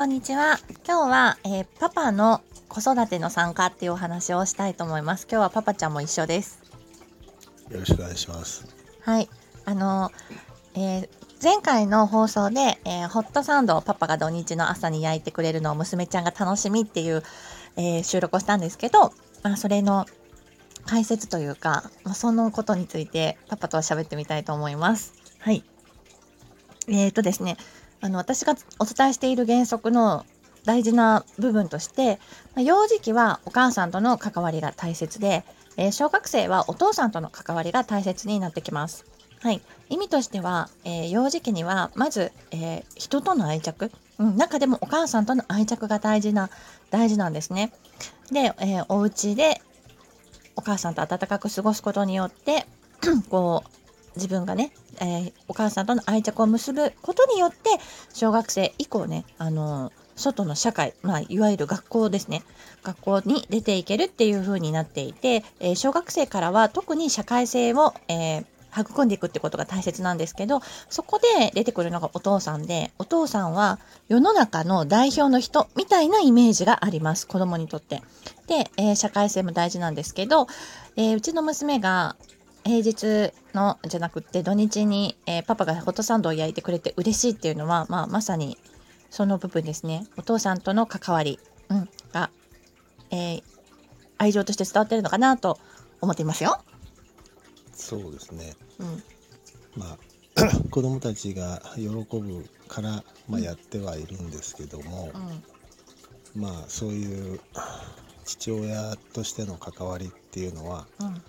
こんにちは。今日は、えー、パパの子育ての参加っていうお話をしたいと思います。今日はパパちゃんも一緒です。よろしくお願いします。はい。あの、えー、前回の放送で、えー、ホットサンドをパパが土日の朝に焼いてくれるのを娘ちゃんが楽しみっていう、えー、収録をしたんですけど、まあ、それの解説というか、まあ、そのことについてパパとは喋ってみたいと思います。はい。えっ、ー、とですね、あの私がお伝えしている原則の大事な部分として、ま、幼児期はお母さんとの関わりが大切で、え、小学生はお父さんとの関わりが大切になってきます。はい、意味としては、えー、幼児期にはまず、えー、人との愛着、うん、中でもお母さんとの愛着が大事な大事なんですね。で、えー、お家でお母さんと温かく過ごすことによって こう自分がね、えー、お母さんとの愛着を結ぶことによって小学生以降ねあの外の社会、まあ、いわゆる学校ですね学校に出ていけるっていう風になっていて、えー、小学生からは特に社会性を、えー育んでいくってことが大切なんですけどそこで出てくるのがお父さんでお父さんは世の中の代表の人みたいなイメージがあります子供にとって。で、えー、社会性も大事なんですけど、えー、うちの娘が平日のじゃなくって土日に、えー、パパがホットサンドを焼いてくれて嬉しいっていうのは、まあ、まさにその部分ですね。お父さんとの関わり、うん、が、えー、愛情として伝わってるのかなと思っていますよ。そうですね、うん、まあ 子供たちが喜ぶから、まあ、やってはいるんですけども、うん、まあそういう父親としての関わりっていうのは、うん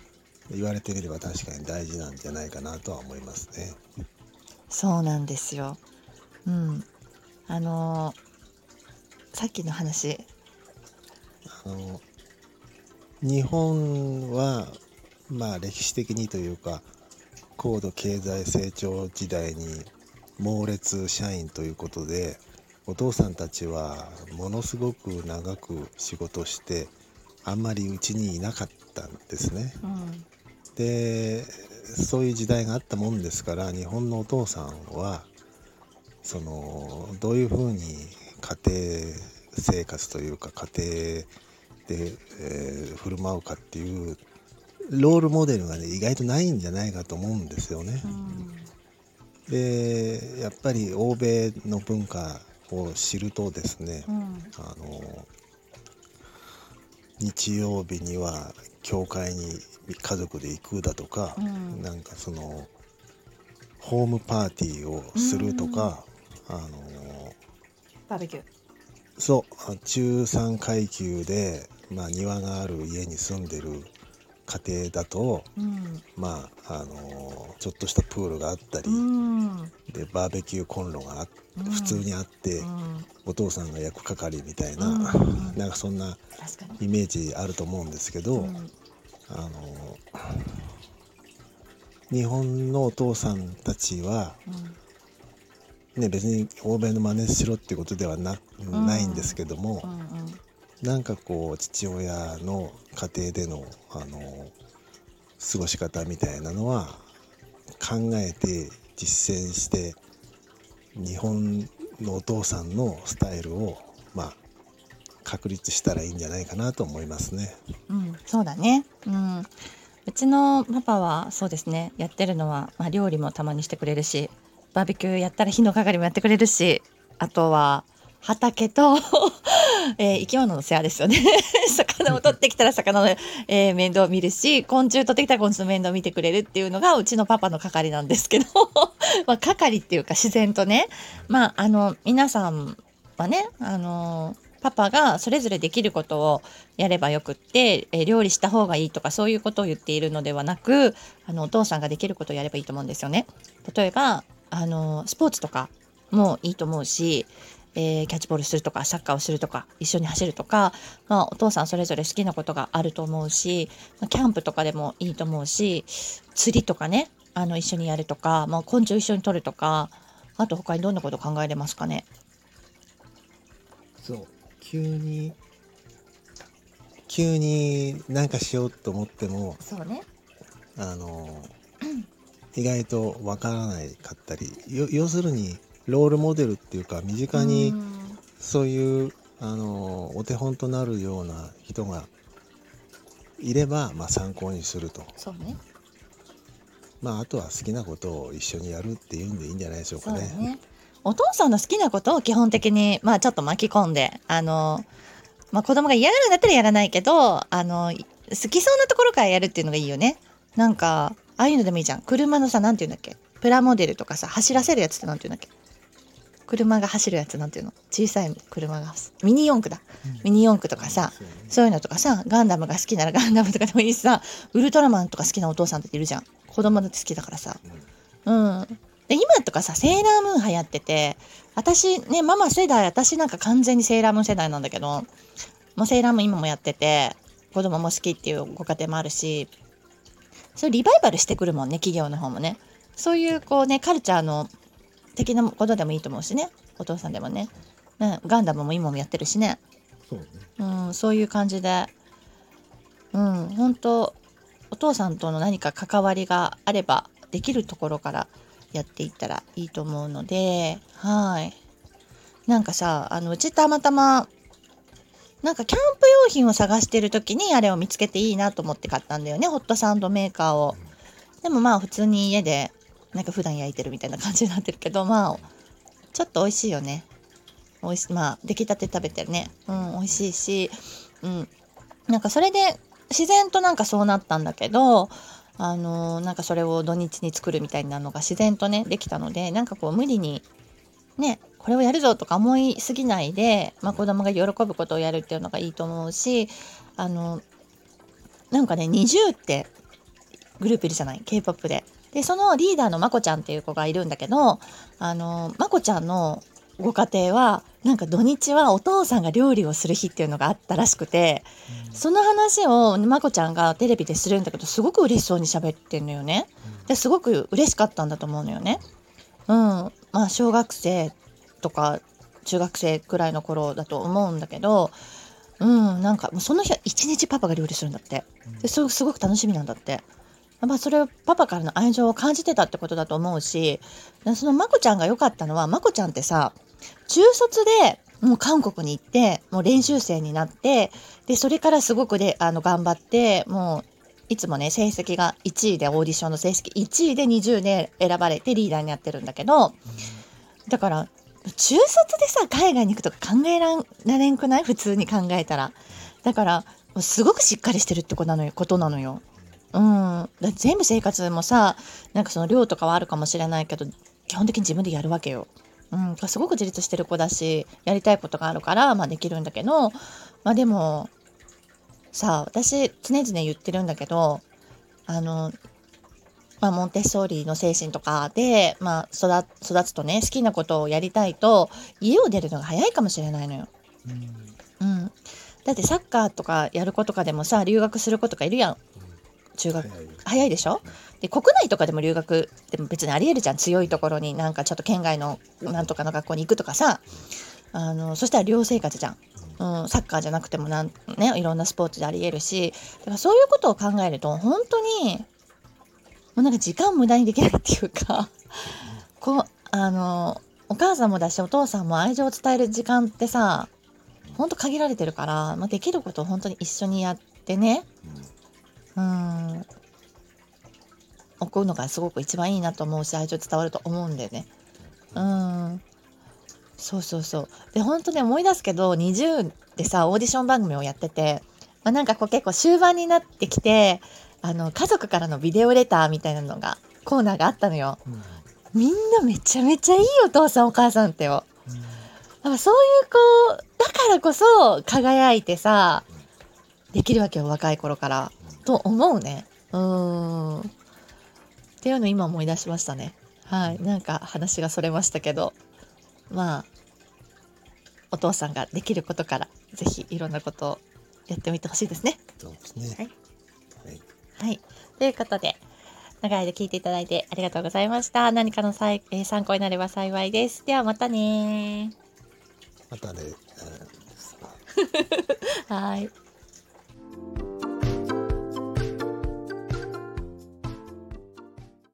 言われてみれば確かに大事なんじゃないかなとは思いますね。そうなんですよ。うん。あのー、さっきの話。あの日本はまあ歴史的にというか高度経済成長時代に猛烈社員ということでお父さんたちはものすごく長く仕事してあんまりうちにいなかったんですね。うんでそういう時代があったもんですから日本のお父さんはそのどういうふうに家庭生活というか家庭で、えー、振る舞うかっていうロールモデルがね意外とないんじゃないかと思うんですよね。でやっぱり欧米の文化を知るとですね、うん、あの日曜日には教会に家族で行くだとか、うん、なんかそのホームパーティーをするとか、あのバーベキュー。そう中産階級で、まあ、庭がある家に住んでる家庭だと、うん、まああのちょっとしたプールがあったり、うん、でバーベキューコンロが普通にあって、お父さんが焼く係みたいな、なんかそんなイメージあると思うんですけど、あの日本のお父さんたちは、うん、ね、別に欧米の真似しろっていうことではな,、ないんですけども、うんうん、なんかこう父親の家庭でのあの過ごし方みたいなのは考えて実践して日本のお父さんのスタイルをまあ確立したらいいんじゃないかなと思いますね。うん、そうだね。うん。うちのパパはそうですね。やってるのはまあ料理もたまにしてくれるし、バーベキューやったら火の係もやってくれるし、あとは畑とえー、生き物の世話ですよね。魚を取ってきたら魚の、えー、面倒を見るし、昆虫取ってきたら昆虫の面倒を見てくれるっていうのがうちのパパの係なんですけど。まあ、係っていうか自然とね、まあ、あの、皆さんはね、あのパパがそれぞれできることをやればよくって、え料理した方がいいとかそういうことを言っているのではなくあのお父さんができることをやればいいと思うんですよね。例えばあのスポーツとかもいいと思うし、えー、キャッチボールするとかサッカーをするとか一緒に走るとか、まあ、お父さんそれぞれ好きなことがあると思うし、まあ、キャンプとかでもいいと思うし釣りとかねあの一緒にやるとか、まあ、昆虫一緒に取るとかあと他にどんなこと考えれますかね？そう。急に急に何かしようと思ってもそうね。あの 意外とわからないかったり要するにロールモデルっていうか身近にそういうあのお手本となるような人がいれば、まあ、参考にすると、そうね。まあ、あとは好きなことを一緒にやるっていうんでいいんじゃないでしょうそうだかね。ね。お父さんの好きなことを基本的にまあちょっと巻き込んであのまあ子供が嫌がるんだったらやらないけどあの好きそうなところからやるっていうのがいいよね。なんかああいうのでもいいじゃん。車のさなんていうんだっけ？プラモデルとかさ走らせるやつってなんていうんだっけ？車が走るやつなんていうの？小さい車が。走ミニ四駆だ。ミニ四駆とかさそうね。そういうのとかさガンダムが好きなら ガンダムとかでもいいしさウルトラマンとか好きなお父さんっているじゃん。子供だって好きだからさ。うん。で今とかさセーラームーン流行ってて私ねママ世代私なんか完全にセーラームーン世代なんだけどもうセーラームーン今もやってて子供も好きっていうご家庭もあるしそれリバイバルしてくるもんね企業の方もね。そういうこうねカルチャーの的なことでもいいと思うしね。お父さんでもね、ね、ガンダムも今もやってるしね。そうね。うん、そういう感じで、うん、本当お父さんとの何か関わりがあればできるところからやっていったらいいと思うので、はい。なんかさ、あの、うちたまたま、なんかキャンプ用品を探してる時にあれを見つけていいなと思って買ったんだよね、ホットサンドメーカーを。でもまあ普通に家で、なんか普段焼いてるみたいな感じになってるけど、まあ、ちょっと美味しいよね。美味しい。まあ、出来たて食べてね。うん、美味しいし、うん。なんかそれで、自然となんかそうなったんだけど、あのーなんかそれを土日に作るみたいなのが自然とね、できたので、なんかこう無理に、ね、これをやるぞとか思いすぎないで、まあ子供が喜ぶことをやるっていうのがいいと思うし、あの、なんかね、20ってグループいるじゃない ?K-POP で。で、そのリーダーのまこちゃんっていう子がいるんだけど、あの、まこちゃんのご家庭は、なんか土日はお父さんが料理をする日っていうのがあったらしくて、その話をまこちゃんがテレビでするんだけど、すごく嬉しそうに喋ってんのよね。ですごく嬉しかったんだと思うのよね。うん。まあ、小学生とか中学生くらいの頃だと思うんだけど、うん、なんかその日は一日パパが料理するんだって。で、すごく楽しみなんだって。まあ、それをパパからの愛情を感じてたってことだと思うし、そのまこちゃんが良かったのは、まこちゃんってさ、中卒でもう韓国に行って、もう練習生になって、で、それからすごくで、あの、頑張って、もう、いつもね、成績が1位で、オーディションの成績1位で20で選ばれてリーダーになってるんだけど、だから、中卒でさ、海外に行くとか考えられんくない？普通に考えたら。だから、すごくしっかりしてるってことなのよ。ことなのよ。うん。だ全部生活もさ、なんかその量とかはあるかもしれないけど、基本的に自分でやるわけよ。うん。すごく自立してる子だし、やりたいことがあるから、まあできるんだけど、まあでも、さあ、私常々言ってるんだけど、あの、まあ、モンテッソーリの精神とかで、まあ、育育つとね、好きなことをやりたいと、家を出るのが早いかもしれないのよ。うん。だってサッカーとかやる子とかでもさ、留学する子とかいるやん。中学。早いでしょ？で、国内とかでも留学でも別にありえるじゃん。強いところに。なんかちょっと県外のなんとかの学校に行くとかさ。あの、そしたら寮生活じゃん。うん、サッカーじゃなくてもなん、ね、いろんなスポーツでありえるし、だからそういうことを考えると、本当に、もうなんか時間無駄にできないっていうか、こう、あの、お母さんもだし、お父さんも愛情を伝える時間ってさ、ほん。と限られてるから、まあ、できることを本当に一緒にやってね、うん、送るのがすごく一番いいなと思うし、愛情伝わると思うんだよね。うん。そうそうそう。で、本当ね、思い出すけど、20でさ、オーディション番組をやってて、まあ、なんかこう結構終盤になってきて、あの、家族からのビデオレターみたいなのが、コーナーがあったのよ。みんなめちゃめちゃいいお父さんお母さんってよ。だからそういう子、だからこそ輝いてさ、できるわけよ、若い頃から。と思うね。うーん。っていうの今思い出しましたね。はい。なんか話がそれましたけど、まあ、お父さんができることから、ぜひいろんなことをやってみてほしいですね。そうですね。はいはい。はい。ということで、長い間聞いていただいてありがとうございました。何かのさい、えー参考になれば幸いです。ではまたねまたね。はい。